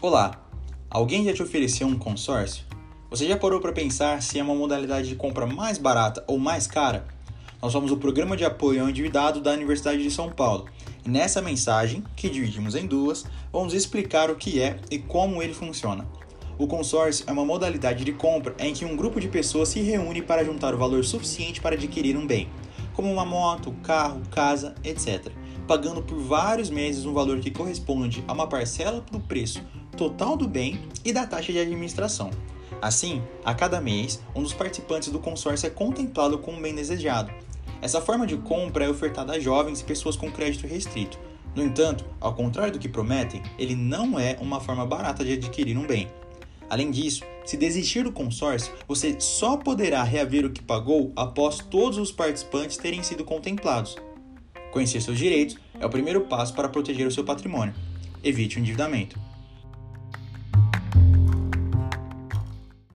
Olá! Alguém já te ofereceu um consórcio? Você já parou para pensar se é uma modalidade de compra mais barata ou mais cara? Nós somos o programa de apoio ao endividado da Universidade de São Paulo. E nessa mensagem, que dividimos em duas, vamos explicar o que é e como ele funciona. O consórcio é uma modalidade de compra em que um grupo de pessoas se reúne para juntar o valor suficiente para adquirir um bem, como uma moto, carro, casa, etc., pagando por vários meses um valor que corresponde a uma parcela do preço total do bem e da taxa de administração. Assim, a cada mês, um dos participantes do consórcio é contemplado como um bem desejado. Essa forma de compra é ofertada a jovens e pessoas com crédito restrito. No entanto, ao contrário do que prometem, ele não é uma forma barata de adquirir um bem. Além disso, se desistir do consórcio, você só poderá reaver o que pagou após todos os participantes terem sido contemplados. Conhecer seus direitos é o primeiro passo para proteger o seu patrimônio. Evite o endividamento.